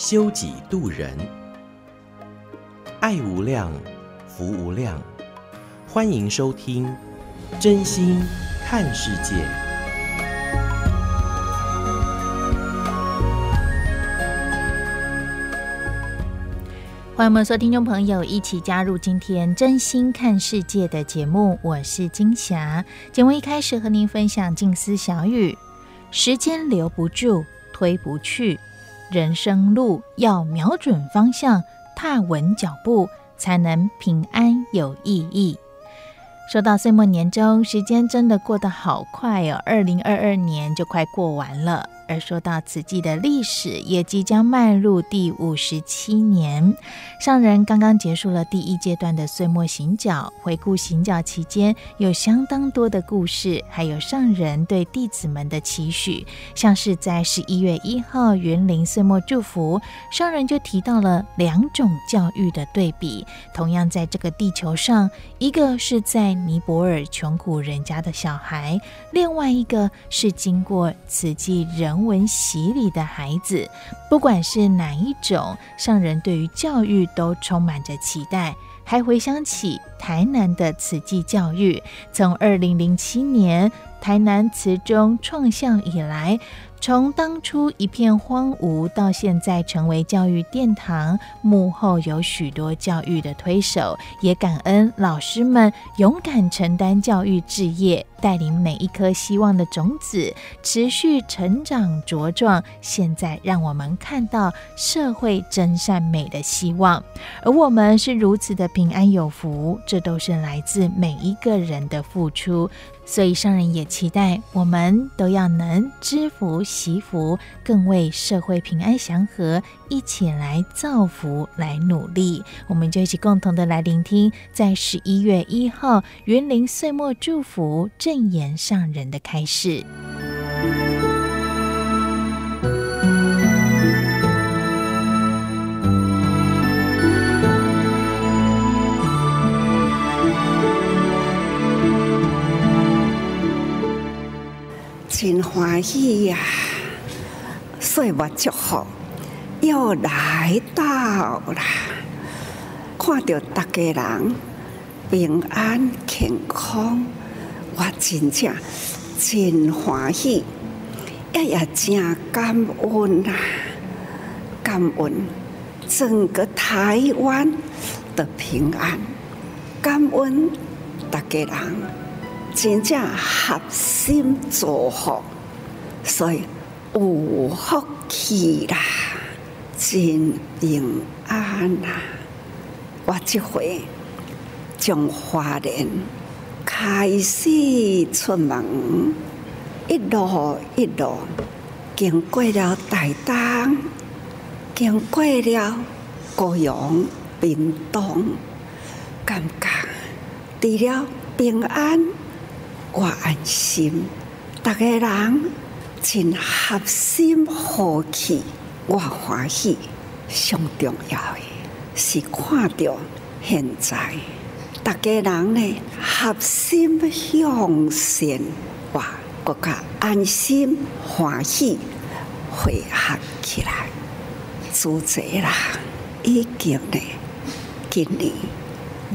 修己度人，爱无量，福无量，欢迎收听真心看世界，欢迎我们所有听众朋友一起加入今天真心看世界的节目。我是金霞。节目一开始和您分享静思小语：时间留不住，推不去，人生路要瞄准方向，踏稳脚步，才能平安有意义。说到岁末年终，时间真的过得好快哦，二零二二年就快过完了。而说到慈济的历史，也即将迈入第五十七年。上人刚刚结束了第一阶段的岁末行脚，回顾行脚期间有相当多的故事，还有上人对弟子们的期许。像是在十一月一号云林岁末祝福，上人就提到了两种教育的对比。同样在这个地球上，一个是在尼泊尔穷苦人家的小孩，另外一个是经过慈济人文洗礼的孩子，不管是哪一种，上人对于教育都充满着期待。还回想起台南的慈济教育，从二零零七年台南慈中创校以来。从当初一片荒芜，到现在成为教育殿堂，幕后有许多教育的推手，也感恩老师们勇敢承担教育志业，带领每一颗希望的种子持续成长茁壮。现在让我们看到社会真善美的希望，而我们是如此的平安有福，这都是来自每一个人的付出。所以，上人也期待我们都要能知福惜福，更为社会平安祥和一起来造福，来努力。我们就一起共同的来聆听，在十一月一号云林岁末祝福正言上人的开示。真欢喜呀！岁末祝福又来到了，看到大家人平安健康，我真正真欢喜，也也真感恩呐！感恩整个台湾的平安，感恩大家人。真正合心祝福，所以有福气啦，真平安啦。我这回从华莲开始出门，一路一路经过了台东，经过了高雄、屏东，感觉除了平安。我安心，大家人真合心和气，我欢喜。上重要的是看到现在大家人呢合心向善，我更加安心欢喜，汇合起来。组织啦，已经呢，今年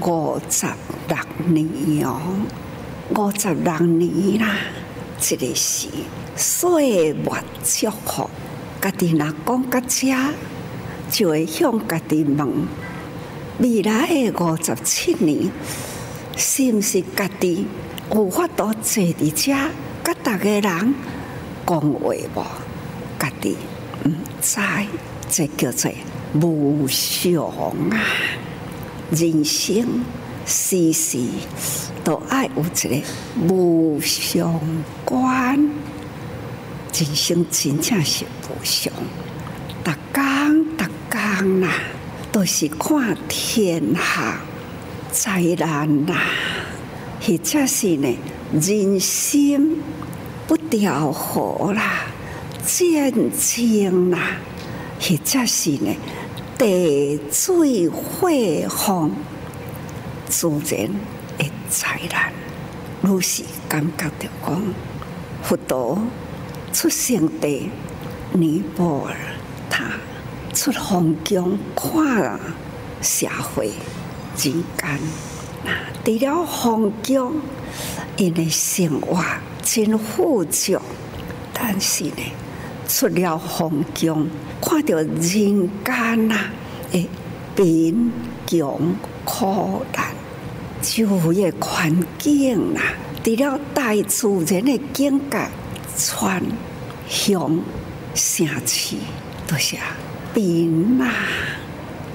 五十六年哦。五十六年啦，这个是岁末祝福。家己若讲到这，就会向家己问：未来的五十七年，是不是家己有法度坐伫这，跟大家人讲话无？家己毋知，这叫做无常啊！人生世事。都爱有一个无常观，人生真正是无常。逐工逐人呐，都是看天下灾难啦，或者是呢人心不调和啦，战争啦，或者是呢地水火风，自然的灾难。如是感觉着讲，佛陀出生地尼泊尔，他出红疆看了社会人间，那除了红疆，因为生活真富足，但是呢，出了红疆，看到人间。呐，诶，贫穷苦难。就业环境啦，除了大自然的境界，川乡城市都是啊，贫啦，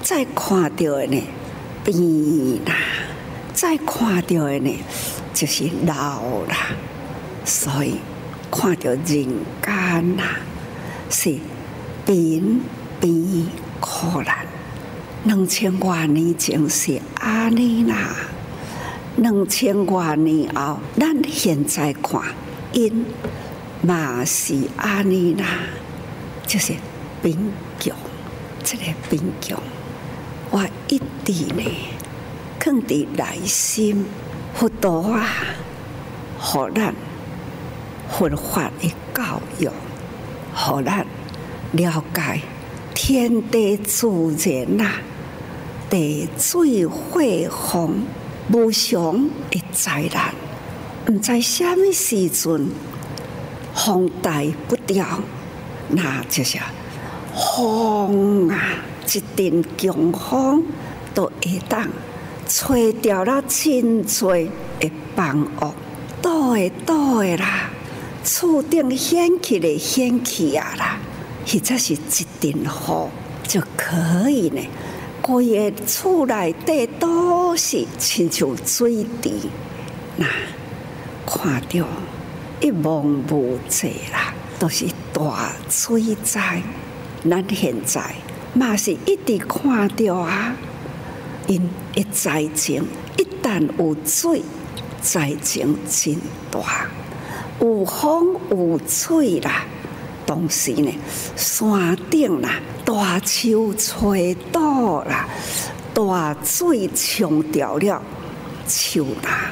再看到的呢，贫啦，再看到的呢，就是老啦。所以看到人间呐，是贫贫苦难，两千多年前是阿尼啦。两千多年后，咱现在看，因嘛是安尼啦，就是贫穷，这个贫穷，我一直呢，放伫内心，佛陀啊，互咱佛法的教育，互咱了解天地自然呐，地水火风。无常的灾难，毋知虾米时阵风大不掉，那就是风啊！一阵强风都会当吹掉了真多的房屋，倒的倒的啦，厝顶掀起的掀起啊啦，或者是一阵风就可以呢。规个厝内底都是亲像水池，那看到一望无际啦，都是大水灾。咱现在嘛是一直看着啊，因一灾情一旦有水，灾情真大，有风有水啦，同时呢，山顶啦。大树吹倒啦，大水冲掉了树啦，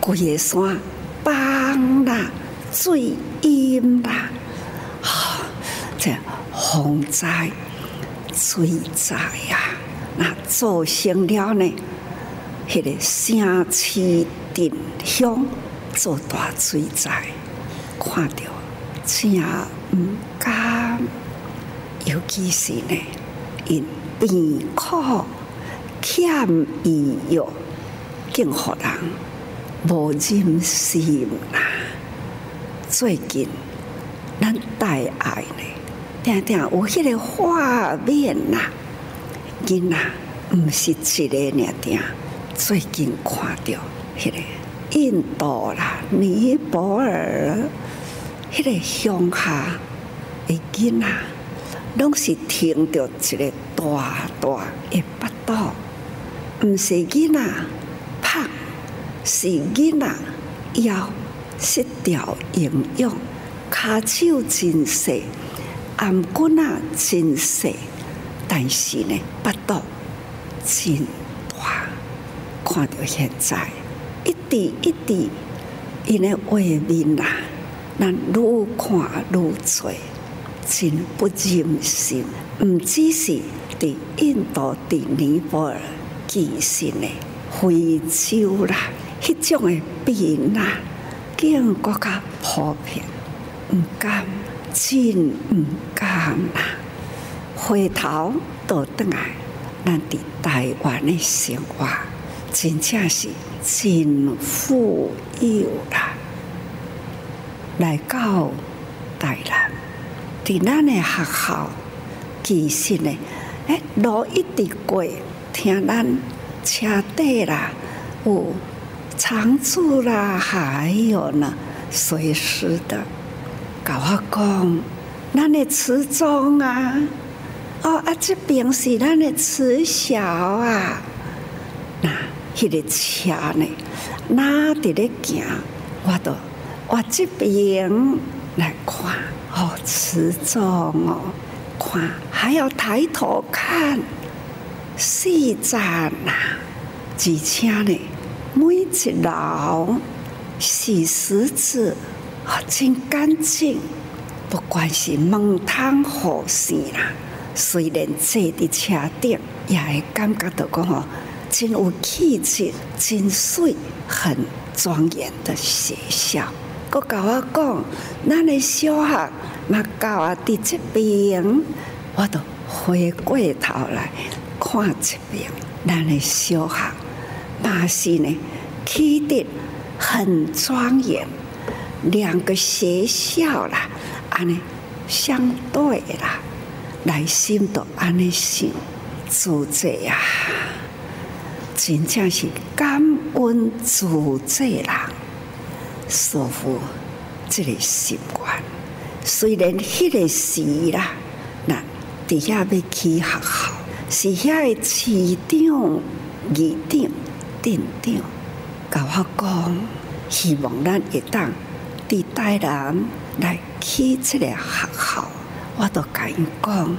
规个山崩啦，水淹啦，哈！这洪灾、水灾呀，那造成了呢，迄个城市镇乡做大水灾，看到真唔甘。尤其是呢，因病苦欠医药，更互人无人心啦。最近咱大爱呢，定定有迄个画面呐，囡仔毋是一个尔定，最近看到迄个印度啦、尼泊尔，迄个乡下的囡仔。拢是听着一个大大诶巴肚，毋是囡仔胖，是囡仔腰失调营养，骹手真细，頷骨仔真细，但是呢，巴肚真大。看到现在一滴一滴，因的画面啊，咱愈看愈多。真不忍心，唔只是伫印度、伫尼泊尔，其实呢，非洲啦，迄种的病啦，更国家普遍，唔甘，真唔甘啦。回头倒转来，咱伫台湾的生活，真正是真富有啦，来到台南。在咱的学校，其实呢，诶，路一直过，听咱车底啦，有长处啦，还有呢，随时的，甲我讲，咱的词中啊，哦啊，这边是咱的慈小啊，那迄个车呢，哪伫咧行，我都我这边来看，好慈重哦，看还要抬头看，细赞呐，而且呢，每一楼洗石子啊，真干净，不管是门窗、火线啦。虽然坐伫车顶，也会感觉到讲吼，真有气质，真水，很庄严的学校。佮甲我讲，咱的小学嘛教啊伫这边，我都回过头来看这边，咱的小学嘛是呢，起得很庄严。两个学校啦，安尼相对啦。内心都安尼想，自在啊，真正是感恩自在啦，舒服这个习惯。虽然迄个时啦，那底下要去学校，是遐个市长、议长、镇长，甲我讲，希望咱会当伫台南来去这个学校。我都甲因讲，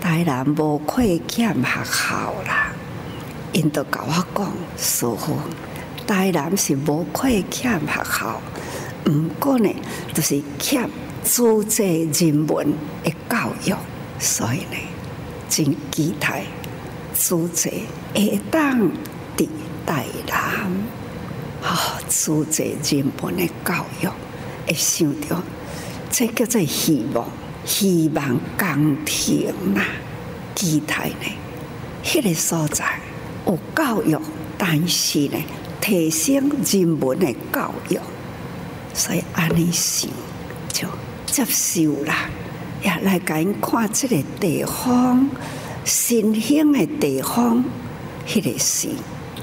台南无亏欠学校啦。因都甲我讲，师父，台南是无亏欠学校，毋过呢，就是欠资济人文的教育。所以呢，真期待资济会当伫台南，好资济人文的教育，会想到这叫做希望。希望工程啦，期待呢，迄个所在有教育，但是呢，提升人文的教育，所以安尼想就接受啦。也来甲因看这个地方，新兴的地方，迄个是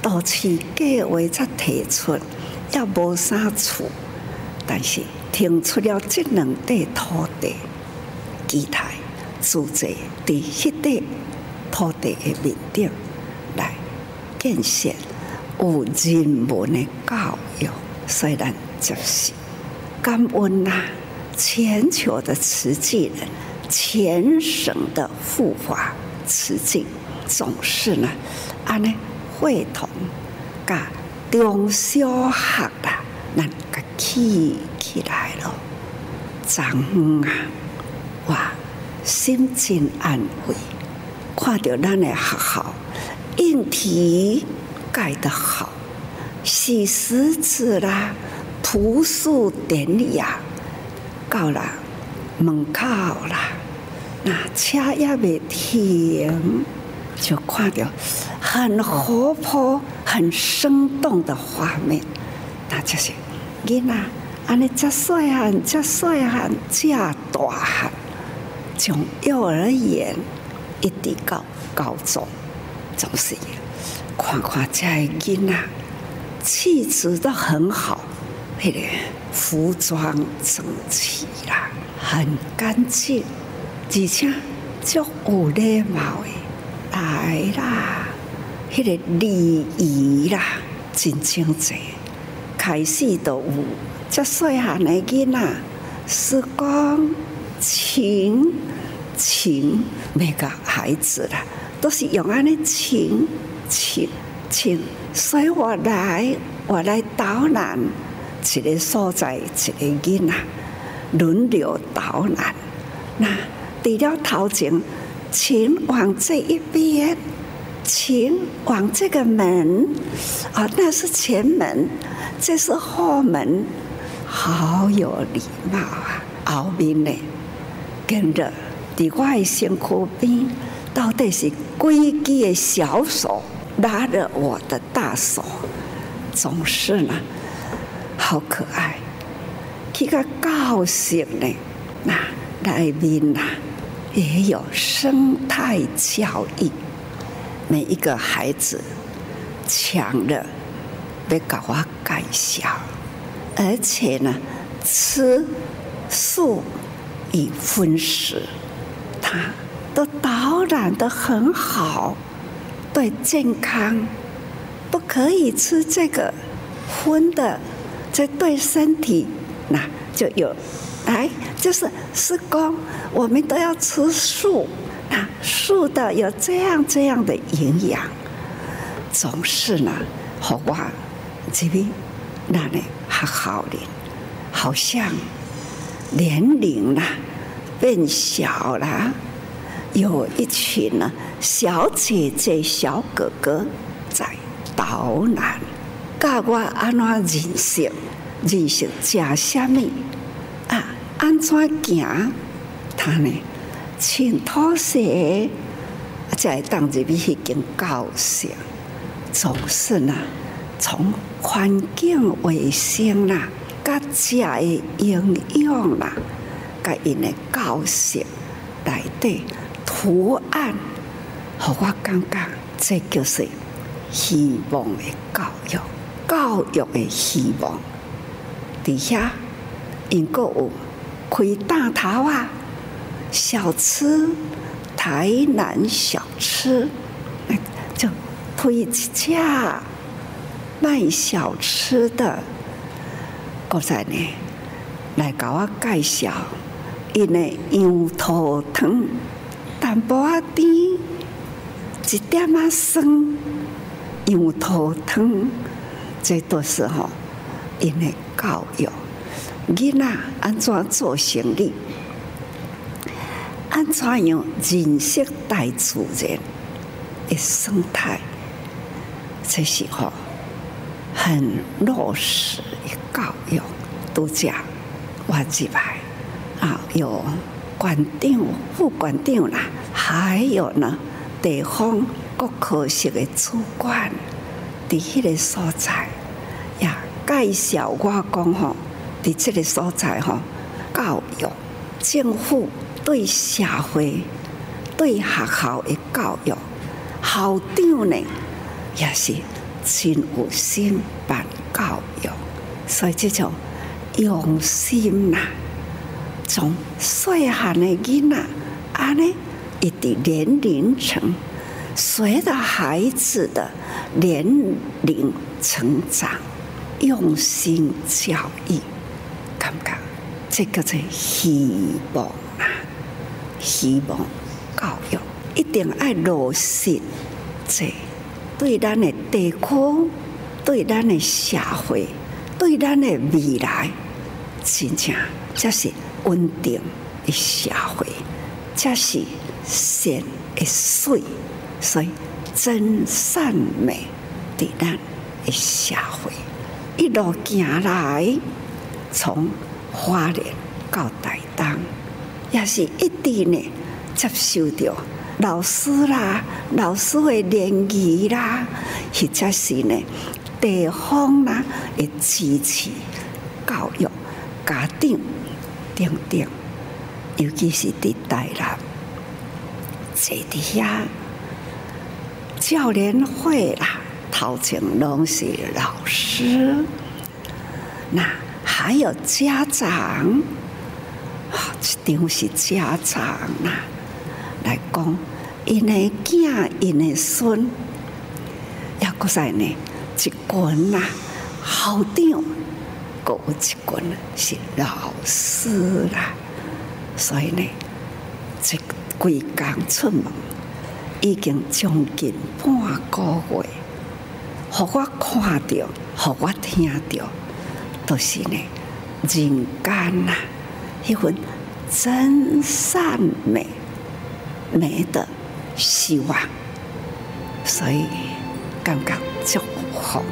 都市计划才提出，也无啥厝，但是腾出了这两块土地。期待住在伫迄块土地的面顶来建设有人文的教育，虽然就是感恩呐，全球的慈济人，全省的护法慈济总是呢，安尼会同甲中小学啦，咱个起起来了，长啊！哇，心情安慰，看到咱的学校，硬体盖得好，洗石子啦，朴素典雅，到了门口啦，那车也未停，就看到很活泼、很生动的画面，那就是囡仔，安尼遮细汉，遮细汉，遮大汉。从幼儿园一直到高中，总是看看这囡仔，气质都很好，那个服装整齐啦，很干净，而且足有礼貌的来啦，那个礼仪啦，真正济，开始都有这细汉的囡仔，是讲情。请每个孩子啦，都是用安尼请请请，所以我来我来导览一个所在，一个囡仔轮流导览。那除了头前，请往这一边，请往这个门啊，那是前门，这是后门，好有礼貌啊！后面呢，跟着。在我的身躯边，到底是规矩的小手拉着我的大手，总是呢，好可爱，这个高兴呢。那来宾呐，也有生态教育，每一个孩子抢了别搞我介绍，而且呢，吃素与荤食。他都导览的很好，对健康不可以吃这个荤的，这对身体那就有，哎，就是师公，我们都要吃素，那素的有这样这样的营养，总是呢，好哇，这边那里还好点，好像年龄呢变小了。有一群呢小姐姐、小哥哥在导览，教我安怎认识，认识吃什么啊？安怎行？他呢，穿拖鞋在当入去已经高兴，总是呢，从环境卫生啦，甲食的营养啦，甲因的高兴来对。图案，和我感觉这就是希望的教育，教育的希望。底下因阁有开大头啊，小吃，台南小吃，就推一家卖小吃的，阁在呢来给我介绍，因的羊肚汤。淡薄仔甜，一点仔酸，羊肚汤，这都是吼，因为教育。囡仔安怎做生意，安怎样认识大自然？的生态，这是吼很落实的教育，都讲我几排啊有。馆长、副馆长啦，还有呢，地方各科室的主管，伫迄个所在呀，介绍我讲吼，伫这个所在吼，教育政府对社会、对学校的教育，校长呢也是真有心办教育，所以这种用心呐。从细汉的囡仔，安尼一直年龄层，随着孩子的年龄成长，用心教育，感觉这个是希望啊！希望教育一定要落实，这对咱的地区、对咱的社会、对咱的未来，真正这是。稳定的社会，才是善的水，所以真善美的咱的社会，一路行来，从花莲到台东，也是一直呢接受着老师啦、老师的联谊啦，或者是呢地方啦的支持教育家长。等等，尤其是伫台南，这底下教练会啦，头前拢是老师，那还有家长，一定是家长啦，来讲，因的囝，因的孙，要搁在呢，一群啦，校长。有一群是老师啦，所以呢，这规工出门已经将近半个月，互我看到，互我听到，都是呢人间呐一份真善美美的希望，所以感觉就好。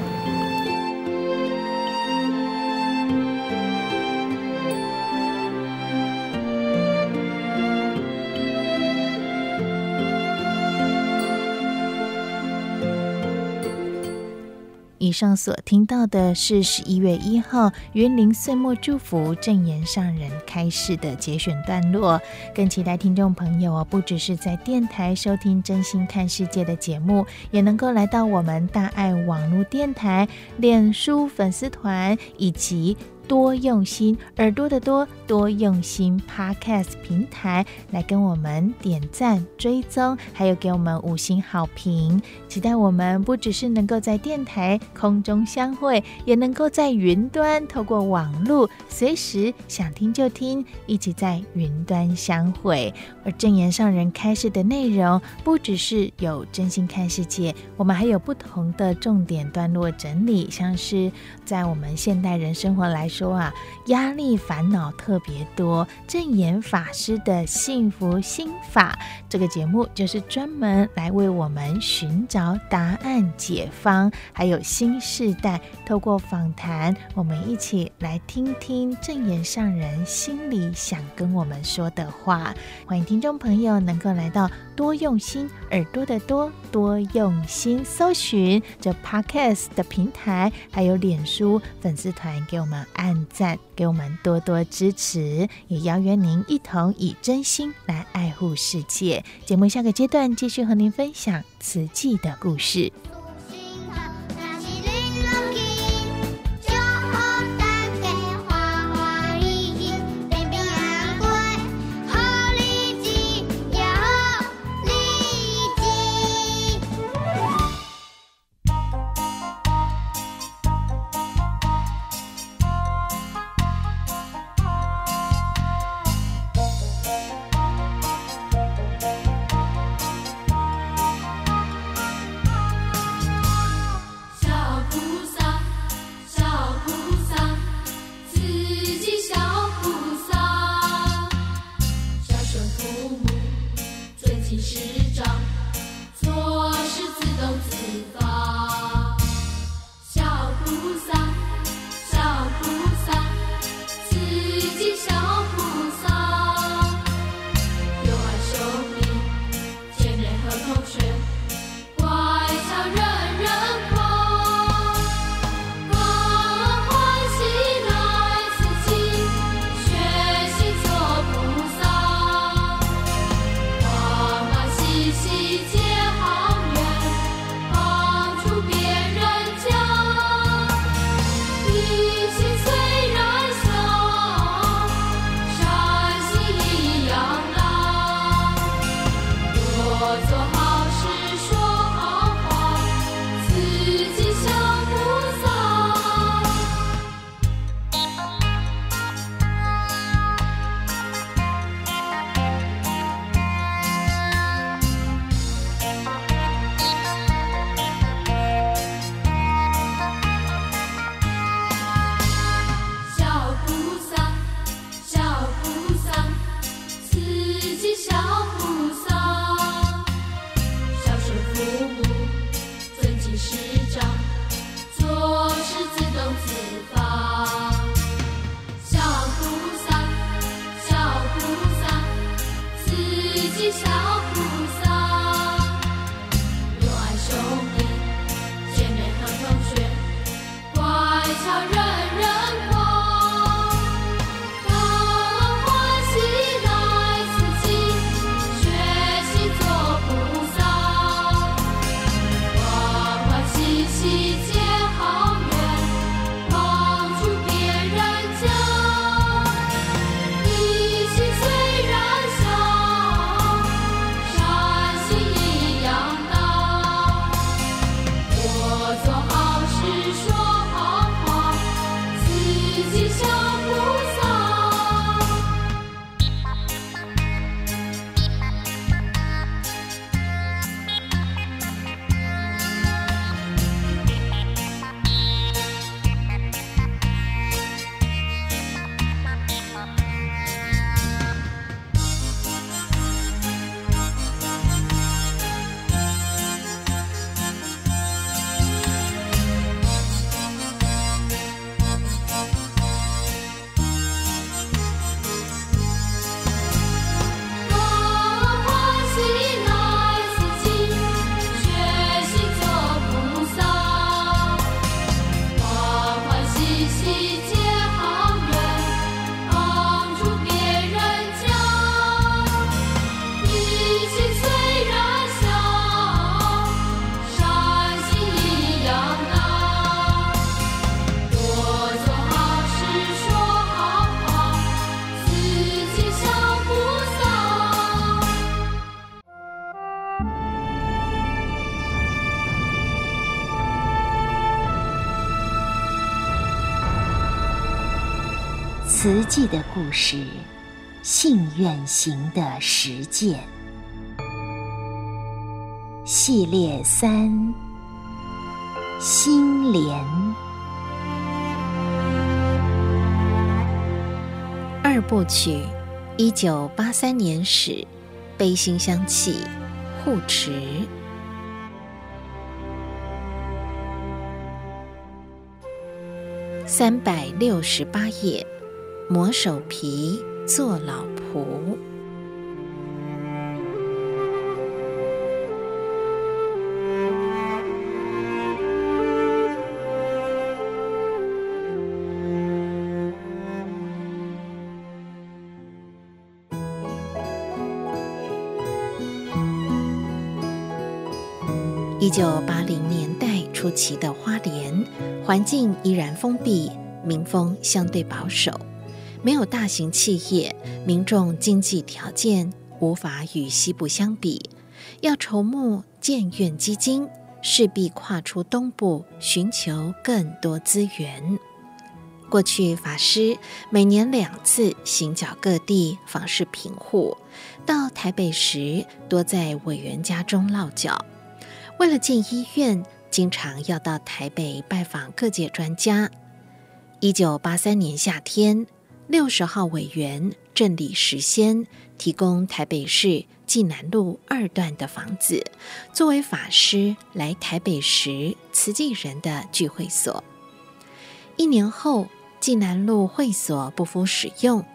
以上所听到的是十一月一号云林岁末祝福正言上人开示的节选段落，更期待听众朋友不只是在电台收听真心看世界的节目，也能够来到我们大爱网络电台脸书粉丝团以及多用心，耳朵的多，多用心 Podcast 平台来跟我们点赞、追踪，还有给我们五星好评。期待我们不只是能够在电台空中相会，也能够在云端透过网络，随时想听就听，一起在云端相会。而证言上人开示的内容，不只是有真心看世界，我们还有不同的重点段落整理，像是在我们现代人生活来。说啊，压力烦恼特别多。证言法师的幸福心法这个节目，就是专门来为我们寻找答案解方。还有新世代，透过访谈，我们一起来听听证言上人心里想跟我们说的话。欢迎听众朋友能够来到多用心耳朵的多多用心，搜寻这 Podcast 的平台，还有脸书粉丝团，给我们按。按赞，给我们多多支持，也邀约您一同以真心来爱护世界。节目下个阶段继续和您分享瓷器的故事。的故事，信愿行的实践系列三：心莲二部曲。一九八三年始，悲心香气护持。三百六十八页，磨手皮做老仆。一九八零年代初期的花莲，环境依然封闭，民风相对保守，没有大型企业，民众经济条件无法与西部相比。要筹募建院基金，势必跨出东部，寻求更多资源。过去法师每年两次行脚各地访视贫户，到台北时多在委员家中落脚。为了建医院，经常要到台北拜访各界专家。一九八三年夏天，六十号委员郑李时先提供台北市济南路二段的房子，作为法师来台北时慈济人的聚会所。一年后，济南路会所不敷使用。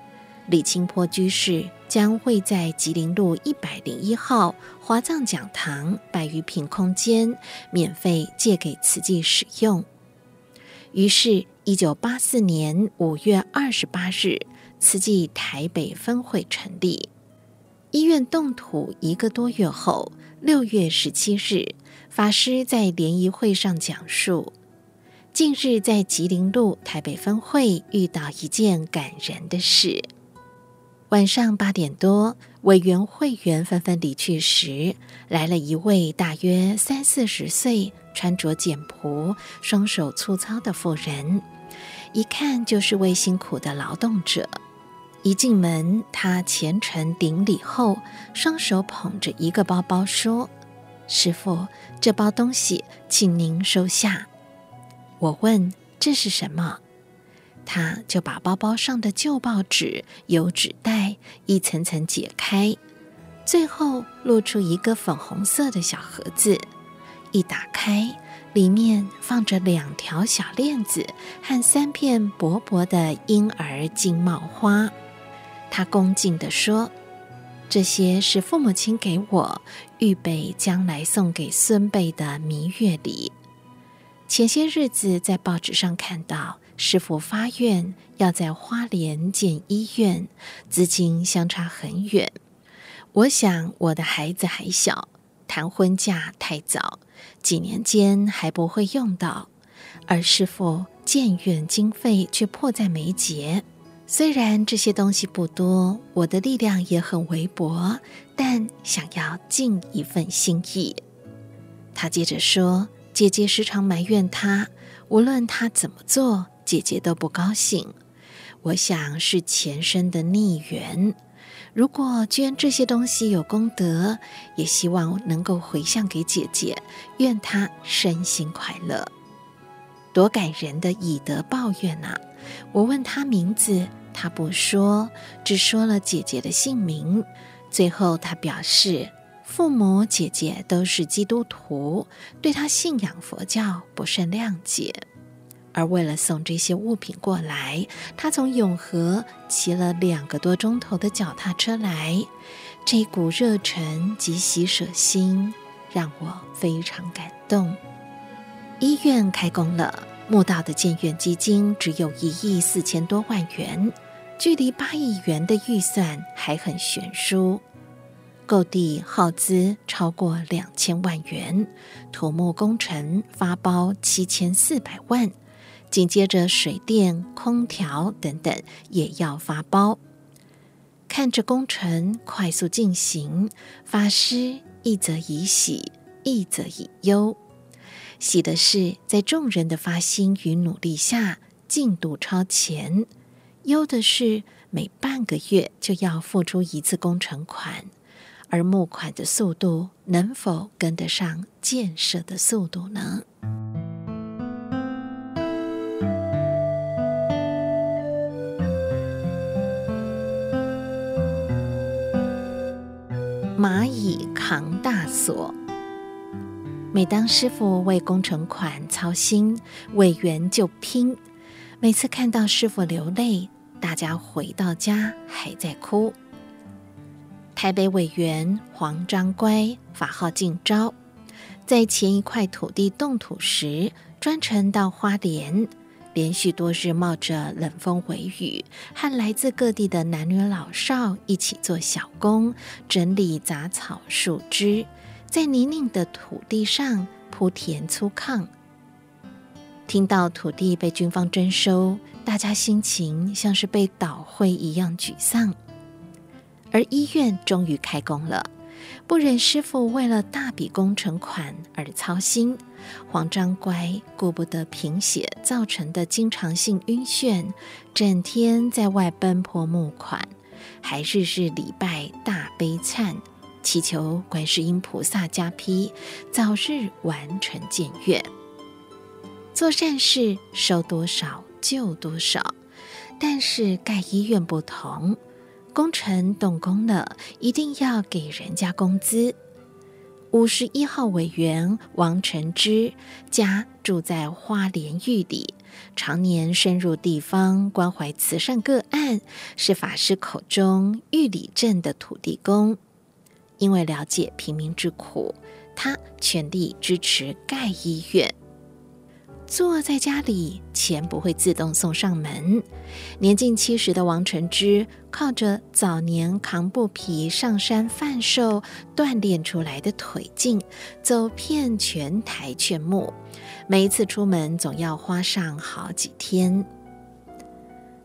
李清坡居士将会在吉林路一百零一号华藏讲堂百余坪空间免费借给慈济使用。于是，一九八四年五月二十八日，慈济台北分会成立。医院动土一个多月后，六月十七日，法师在联谊会上讲述：近日在吉林路台北分会遇到一件感人的事。晚上八点多，委员会员纷纷离去时，来了一位大约三四十岁、穿着简朴、双手粗糙的妇人，一看就是位辛苦的劳动者。一进门，他虔诚顶礼后，双手捧着一个包包说：“师傅，这包东西，请您收下。”我问：“这是什么？”他就把包包上的旧报纸、油纸袋一层层解开，最后露出一个粉红色的小盒子。一打开，里面放着两条小链子和三片薄薄的婴儿金帽花。他恭敬地说：“这些是父母亲给我预备将来送给孙辈的弥月礼。前些日子在报纸上看到。”师傅发愿要在花莲建医院，资金相差很远。我想我的孩子还小，谈婚嫁太早，几年间还不会用到。而师父建院经费却迫在眉睫。虽然这些东西不多，我的力量也很微薄，但想要尽一份心意。他接着说：“姐姐时常埋怨他，无论他怎么做。”姐姐都不高兴，我想是前生的逆缘。如果捐这些东西有功德，也希望能够回向给姐姐，愿她身心快乐。多感人的以德报怨呐、啊！我问她名字，她不说，只说了姐姐的姓名。最后她表示，父母姐姐都是基督徒，对她信仰佛教不甚谅解。而为了送这些物品过来，他从永和骑了两个多钟头的脚踏车来，这股热忱及喜舍心让我非常感动。医院开工了，募到的建院基金只有一亿四千多万元，距离八亿元的预算还很悬殊。购地耗资超过两千万元，土木工程发包七千四百万。紧接着，水电、空调等等也要发包。看着工程快速进行，法师一则以喜，一则以忧。喜的是，在众人的发心与努力下，进度超前；忧的是每半个月就要付出一次工程款，而募款的速度能否跟得上建设的速度呢？蚂蚁扛大锁。每当师傅为工程款操心，委员就拼。每次看到师傅流泪，大家回到家还在哭。台北委员黄章乖，法号进昭，在前一块土地动土时，专程到花莲，连续多日冒着冷风微雨，和来自各地的男女老少一起做小工，整理杂草树枝。在泥泞的土地上铺田粗炕，听到土地被军方征收，大家心情像是被捣毁一样沮丧。而医院终于开工了，不忍师傅为了大笔工程款而操心，黄章乖顾不得贫血造成的经常性晕眩，整天在外奔波募款，还日日礼拜大悲忏。祈求观世音菩萨加批，早日完成建院。做善事，收多少就多少。但是盖医院不同，工程动工了，一定要给人家工资。五十一号委员王成之家住在花莲玉里，常年深入地方关怀慈善个案，是法师口中玉里镇的土地公。因为了解平民之苦，他全力支持盖医院。坐在家里，钱不会自动送上门。年近七十的王成之，靠着早年扛布匹上山贩售锻炼出来的腿劲，走遍全台劝募。每一次出门，总要花上好几天。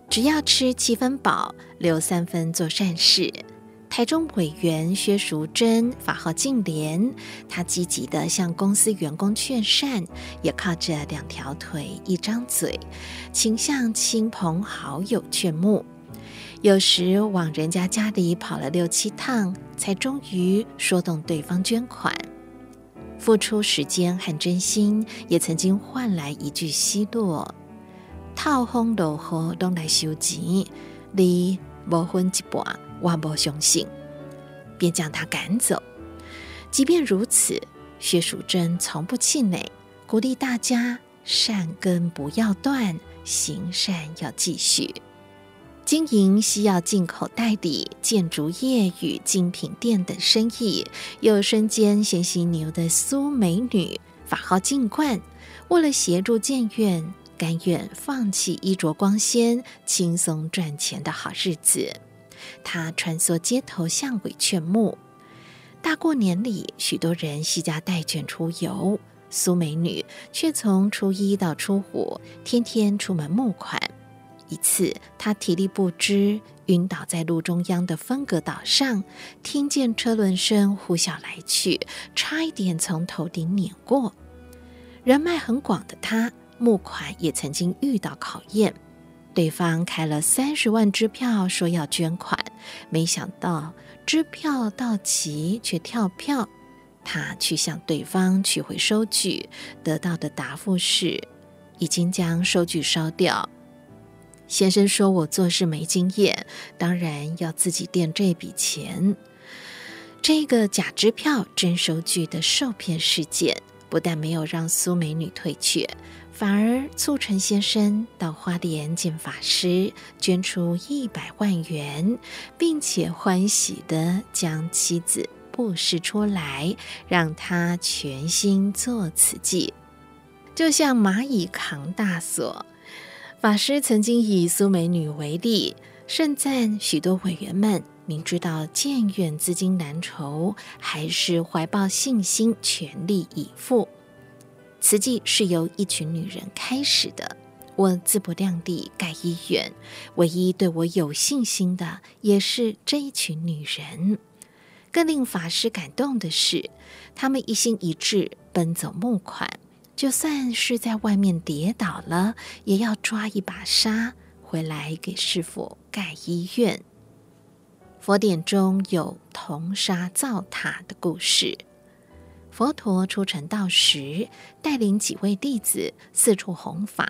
只要吃七分饱，留三分做善事。台中委员薛淑珍，法号净莲，她积极地向公司员工劝善，也靠着两条腿、一张嘴，倾向亲朋好友劝募。有时往人家家里跑了六七趟，才终于说动对方捐款。付出时间和真心，也曾经换来一句奚落：“套风落雨都来收钱，你无分一半。”我不相信，便将他赶走。即便如此，薛淑珍从不气馁，鼓励大家善根不要断，行善要继续。经营西药进口代理、建筑业与精品店等生意，又身兼贤禧牛的苏美女，法号净冠，为了协助建院，甘愿放弃衣着光鲜、轻松赚钱的好日子。他穿梭街头巷尾劝募，大过年里，许多人携家带眷出游，苏美女却从初一到初五，天天出门募款。一次，她体力不支，晕倒在路中央的分隔岛上，听见车轮声呼啸来去，差一点从头顶碾过。人脉很广的她，募款也曾经遇到考验。对方开了三十万支票，说要捐款，没想到支票到期却跳票。他去向对方取回收据，得到的答复是已经将收据烧掉。先生说：“我做事没经验，当然要自己垫这笔钱。”这个假支票真收据的受骗事件，不但没有让苏美女退却。反而促成先生到花莲见法师，捐出一百万元，并且欢喜地将妻子布施出来，让他全心做慈济。就像蚂蚁扛大锁，法师曾经以苏美女为例，盛赞许多委员们明知道建院资金难筹，还是怀抱信心，全力以赴。慈济是由一群女人开始的。我自不量力盖医院，唯一对我有信心的也是这一群女人。更令法师感动的是，他们一心一志奔走募款，就算是在外面跌倒了，也要抓一把沙，回来给师父盖医院。佛典中有铜沙造塔的故事。佛陀出尘道时，带领几位弟子四处弘法，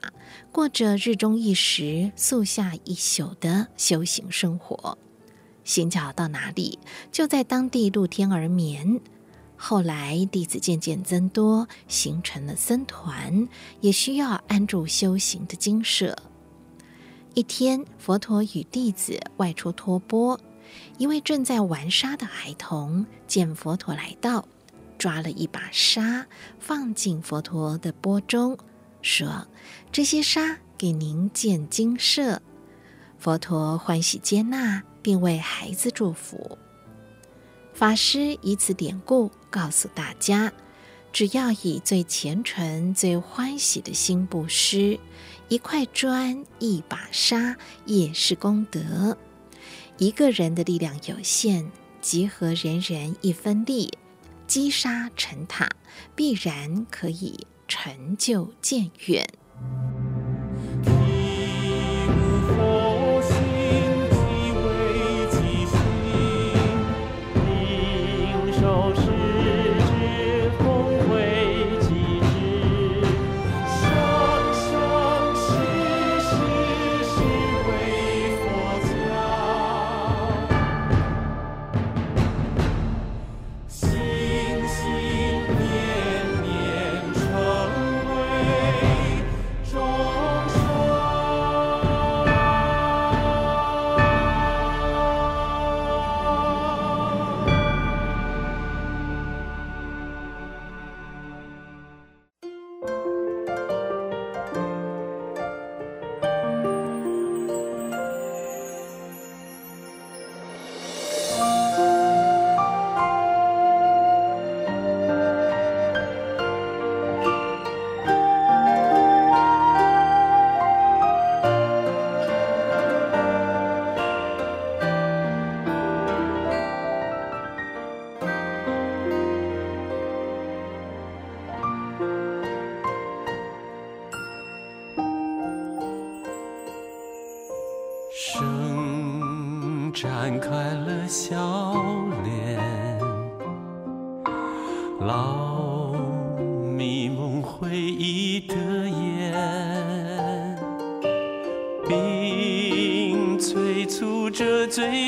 过着日中一时、宿下一宿的修行生活。行脚到哪里，就在当地露天而眠。后来弟子渐渐增多，形成了僧团，也需要安住修行的精舍。一天，佛陀与弟子外出托钵，一位正在玩沙的孩童见佛陀来到。抓了一把沙，放进佛陀的钵中，说：“这些沙给您建精舍。”佛陀欢喜接纳，并为孩子祝福。法师以此典故告诉大家：只要以最虔诚、最欢喜的心布施，一块砖、一把沙也是功德。一个人的力量有限，集合人人一分力。积沙成塔，必然可以成就渐远。老，迷蒙回忆的眼，冰催促着醉。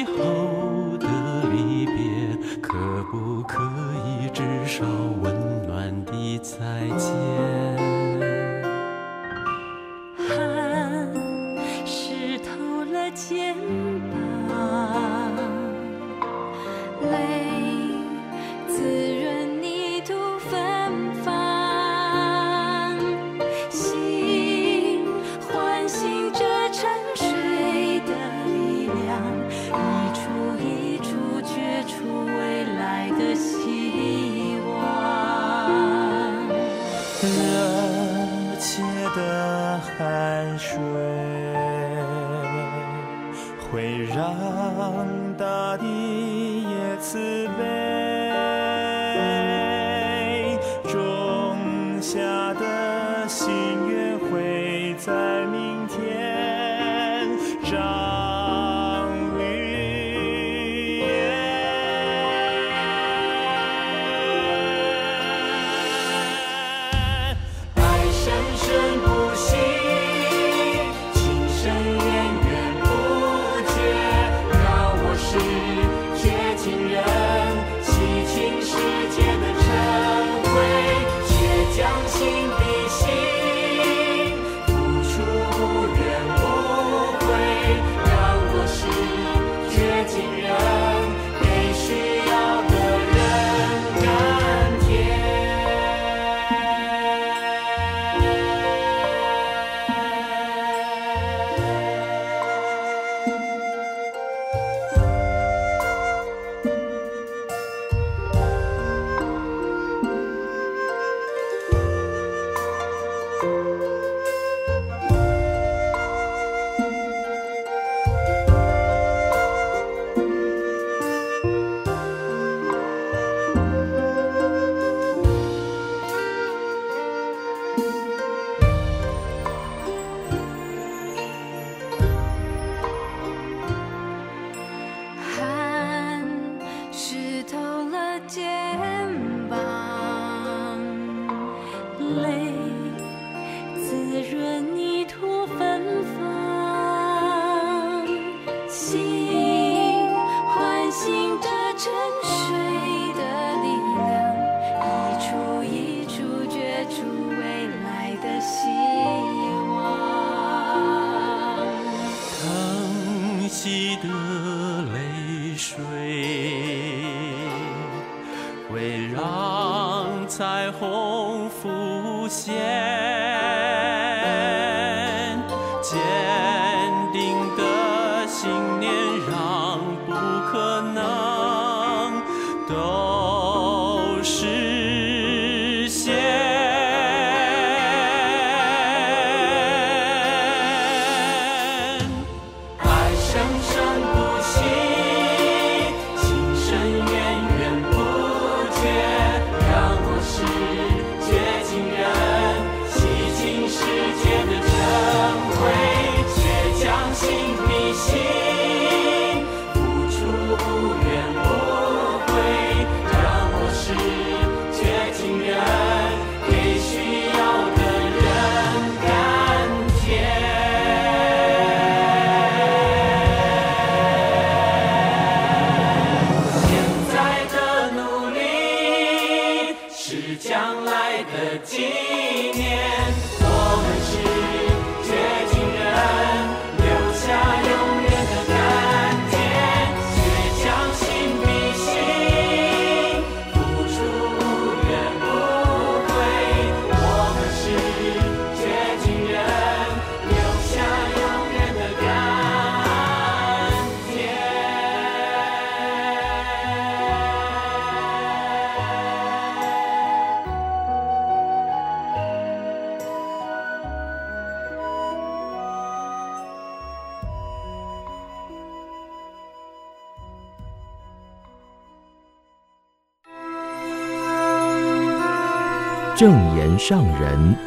上人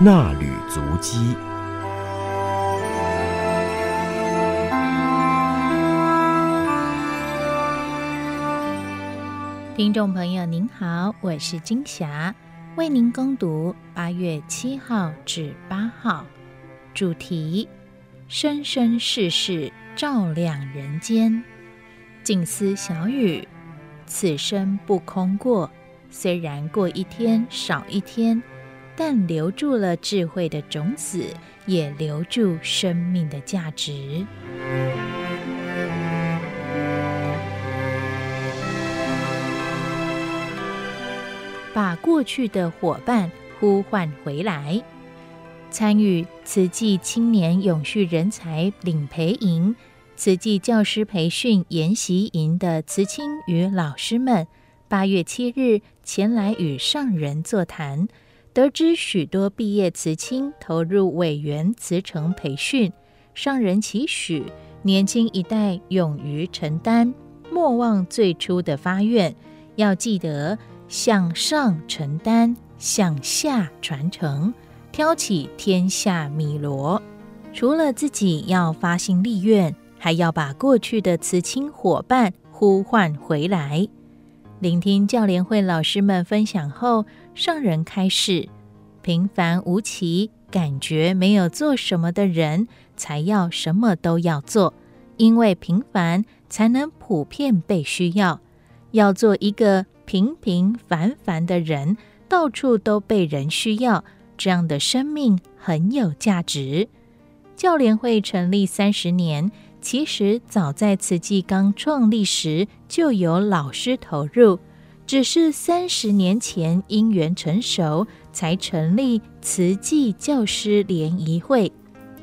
那履足迹。听众朋友您好，我是金霞，为您攻读八月七号至八号，主题：生生世世照亮人间。静思小雨：此生不空过。虽然过一天少一天，但留住了智慧的种子，也留住生命的价值。把过去的伙伴呼唤回来，参与慈济青年永续人才领培营、慈济教师培训研习营的慈青与老师们。八月七日前来与上人座谈，得知许多毕业慈青投入委员慈诚培训。上人期许年轻一代勇于承担，莫忘最初的发愿，要记得向上承担，向下传承，挑起天下米罗。除了自己要发心立愿，还要把过去的慈青伙伴呼唤回来。聆听教联会老师们分享后，上人开始：平凡无奇，感觉没有做什么的人，才要什么都要做，因为平凡才能普遍被需要。要做一个平平凡凡的人，到处都被人需要，这样的生命很有价值。教联会成立三十年。其实早在慈济刚创立时就有老师投入，只是三十年前因缘成熟，才成立慈济教师联谊会。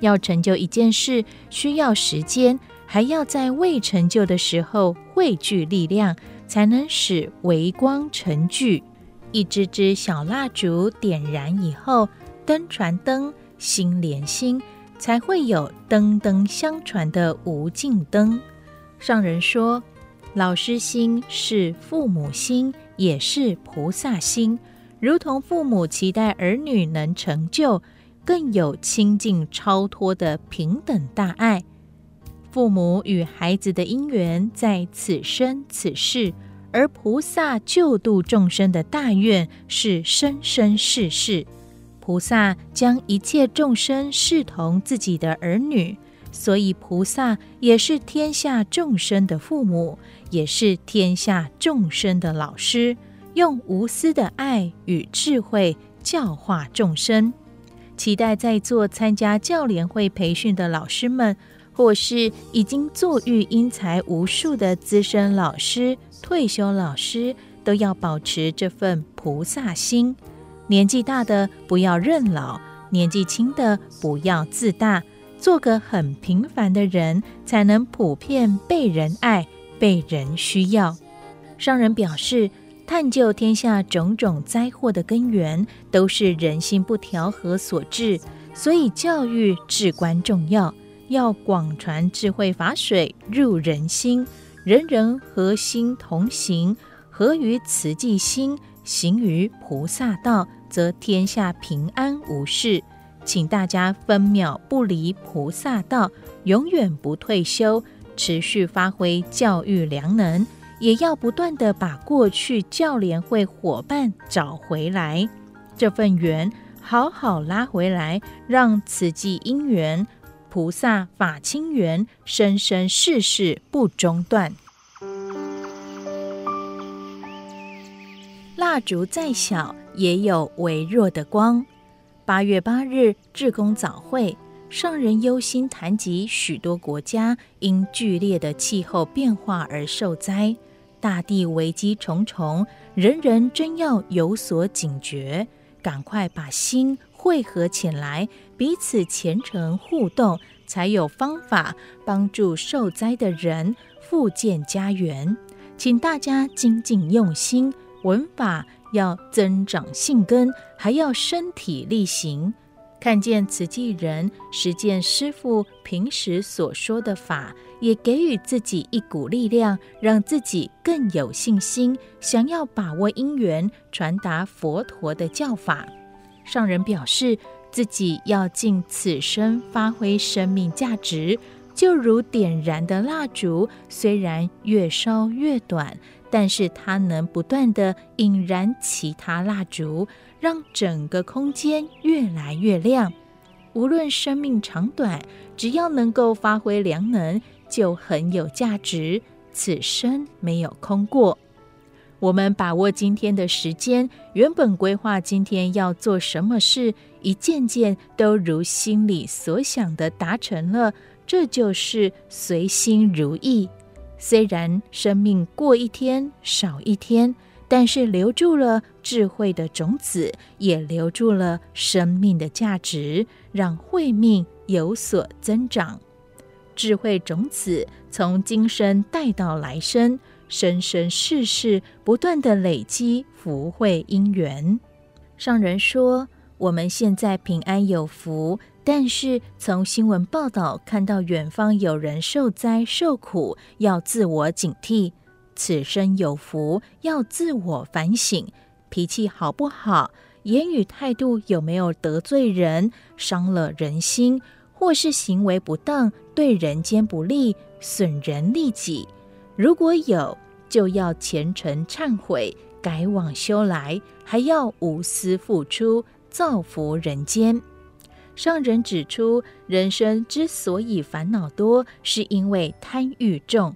要成就一件事，需要时间，还要在未成就的时候汇聚力量，才能使微光成炬。一支支小蜡烛点燃以后，灯传灯，心连心。才会有灯灯相传的无尽灯。上人说，老师心是父母心，也是菩萨心，如同父母期待儿女能成就，更有亲近超脱的平等大爱。父母与孩子的因缘在此生此世，而菩萨救度众生的大愿是生生世世。菩萨将一切众生视同自己的儿女，所以菩萨也是天下众生的父母，也是天下众生的老师，用无私的爱与智慧教化众生。期待在座参加教联会培训的老师们，或是已经坐育英才无数的资深老师、退休老师，都要保持这份菩萨心。年纪大的不要认老，年纪轻的不要自大，做个很平凡的人，才能普遍被人爱、被人需要。商人表示，探究天下种种灾祸的根源，都是人心不调和所致，所以教育至关重要，要广传智慧法水入人心，人人和心同行，合于慈济心。行于菩萨道，则天下平安无事。请大家分秒不离菩萨道，永远不退休，持续发挥教育良能，也要不断的把过去教联会伙伴找回来，这份缘好好拉回来，让慈济因缘、菩萨法亲缘，生生世世不中断。蜡烛再小，也有微弱的光。八月八日，志工早会，上人忧心谈及许多国家因剧烈的气候变化而受灾，大地危机重重，人人真要有所警觉，赶快把心汇合起来，彼此虔诚互动，才有方法帮助受灾的人复建家园。请大家精进用心。闻法要增长信根，还要身体力行。看见慈济人实践师父平时所说的法，也给予自己一股力量，让自己更有信心，想要把握因缘，传达佛陀的教法。上人表示，自己要尽此生发挥生命价值，就如点燃的蜡烛，虽然越烧越短。但是它能不断地引燃其他蜡烛，让整个空间越来越亮。无论生命长短，只要能够发挥良能，就很有价值。此生没有空过。我们把握今天的时间，原本规划今天要做什么事，一件件都如心里所想的达成了，这就是随心如意。虽然生命过一天少一天，但是留住了智慧的种子，也留住了生命的价值，让慧命有所增长。智慧种子从今生带到来生，生生世世不断地累积福慧因缘。上人说，我们现在平安有福。但是从新闻报道看到远方有人受灾受苦，要自我警惕；此生有福，要自我反省，脾气好不好，言语态度有没有得罪人、伤了人心，或是行为不当，对人间不利、损人利己。如果有，就要虔诚忏悔，改往修来，还要无私付出，造福人间。上人指出，人生之所以烦恼多，是因为贪欲重，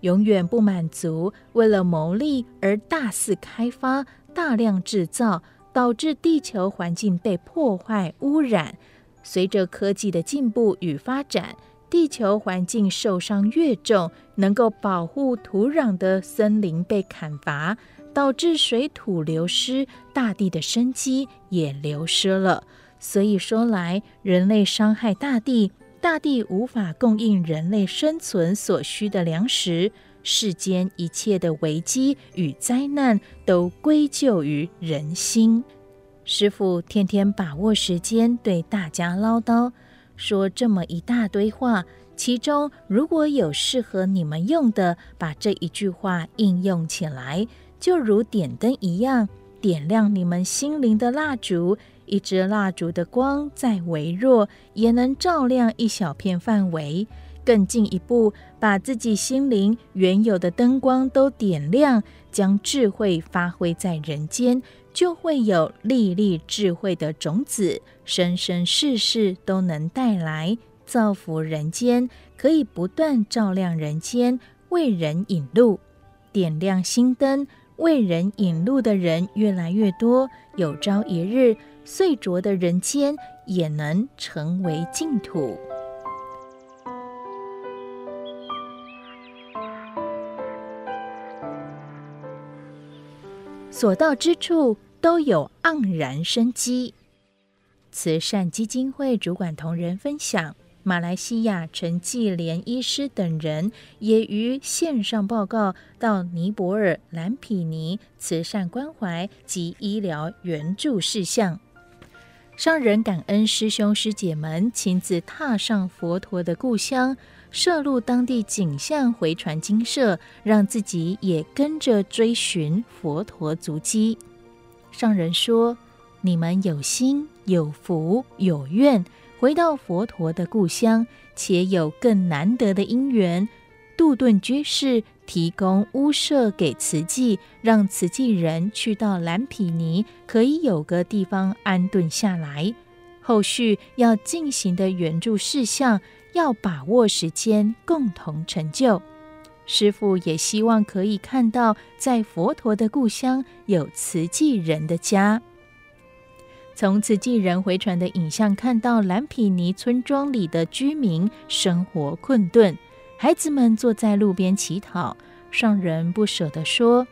永远不满足，为了牟利而大肆开发、大量制造，导致地球环境被破坏、污染。随着科技的进步与发展，地球环境受伤越重，能够保护土壤的森林被砍伐，导致水土流失，大地的生机也流失了。所以说来，人类伤害大地，大地无法供应人类生存所需的粮食，世间一切的危机与灾难都归咎于人心。师傅天天把握时间对大家唠叨，说这么一大堆话，其中如果有适合你们用的，把这一句话应用起来，就如点灯一样，点亮你们心灵的蜡烛。一支蜡烛的光再微弱，也能照亮一小片范围。更进一步把自己心灵原有的灯光都点亮，将智慧发挥在人间，就会有粒粒智慧的种子，生生世世都能带来造福人间，可以不断照亮人间，为人引路，点亮心灯，为人引路的人越来越多，有朝一日，碎浊的人间也能成为净土。所到之处都有盎然生机。慈善基金会主管同仁分享，马来西亚陈继莲医师等人也于线上报告到尼泊尔蓝毗尼慈善关怀及医疗援助事项。上人感恩师兄师姐们亲自踏上佛陀的故乡。摄录当地景象回传精舍，让自己也跟着追寻佛陀足迹。上人说：“你们有心、有福、有愿，回到佛陀的故乡，且有更难得的因缘。杜顿居士提供屋舍给慈济，让慈济人去到蓝毗尼，可以有个地方安顿下来。后续要进行的援助事项。”要把握时间，共同成就。师父也希望可以看到，在佛陀的故乡有慈济人的家。从慈济人回传的影像看到，蓝毗尼村庄里的居民生活困顿，孩子们坐在路边乞讨。上人不舍得说：“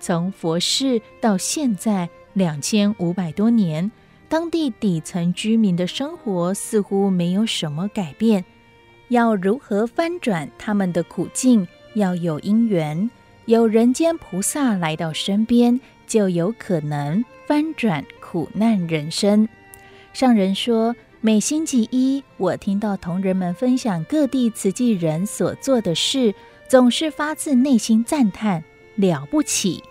从佛世到现在两千五百多年，当地底层居民的生活似乎没有什么改变。”要如何翻转他们的苦境？要有因缘，有人间菩萨来到身边，就有可能翻转苦难人生。上人说，每星期一，我听到同仁们分享各地慈济人所做的事，总是发自内心赞叹了不起。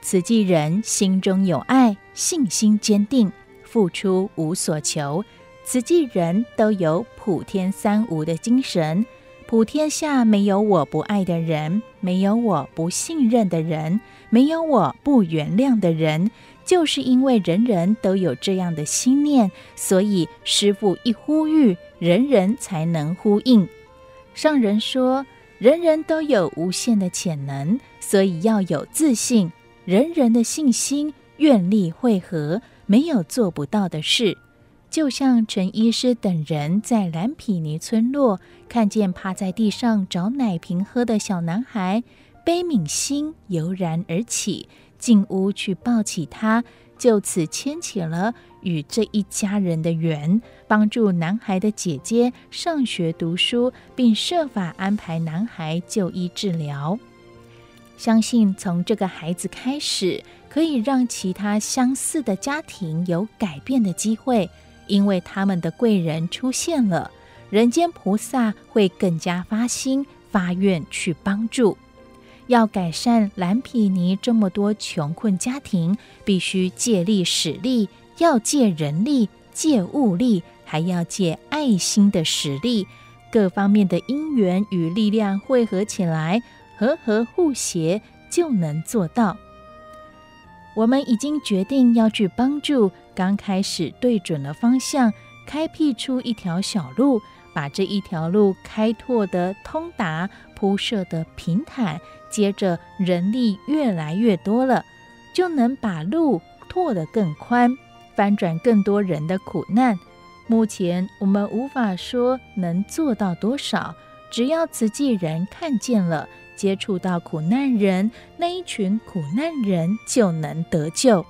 慈济人心中有爱，信心坚定，付出无所求。慈济人都有普天三无的精神，普天下没有我不爱的人，没有我不信任的人，没有我不原谅的人。就是因为人人都有这样的心念，所以师傅一呼吁，人人才能呼应。上人说，人人都有无限的潜能，所以要有自信，人人的信心、愿力汇合，没有做不到的事。就像陈医师等人在蓝毗尼村落看见趴在地上找奶瓶喝的小男孩，悲悯心油然而起，进屋去抱起他，就此牵起了与这一家人的缘，帮助男孩的姐姐上学读书，并设法安排男孩就医治疗。相信从这个孩子开始，可以让其他相似的家庭有改变的机会。因为他们的贵人出现了，人间菩萨会更加发心发愿去帮助。要改善蓝毗尼这么多穷困家庭，必须借力使力，要借人力、借物力，还要借爱心的实力，各方面的因缘与力量汇合起来，和合互协，就能做到。我们已经决定要去帮助，刚开始对准了方向，开辟出一条小路，把这一条路开拓得通达，铺设得平坦，接着人力越来越多了，就能把路拓得更宽，翻转更多人的苦难。目前我们无法说能做到多少，只要慈济人看见了。接触到苦难人，那一群苦难人就能得救。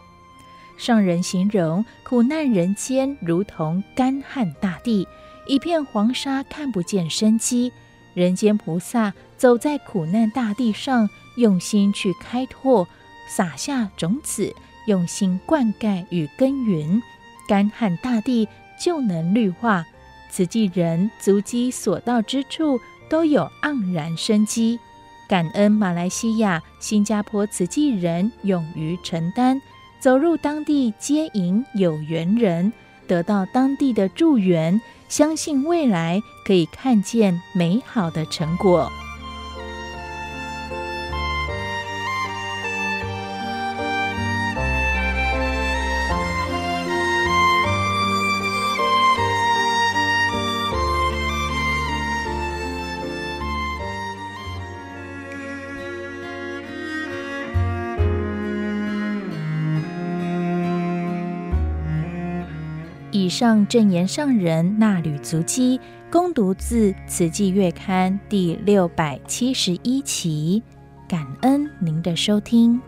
上人形容苦难人间如同干旱大地，一片黄沙，看不见生机。人间菩萨走在苦难大地上，用心去开拓，撒下种子，用心灌溉与耕耘，干旱大地就能绿化。慈济人足迹所到之处，都有盎然生机。感恩马来西亚、新加坡慈济人勇于承担，走入当地接引有缘人，得到当地的助缘，相信未来可以看见美好的成果。上正言上人纳履足迹，恭读自《此季月刊》第六百七十一期，感恩您的收听。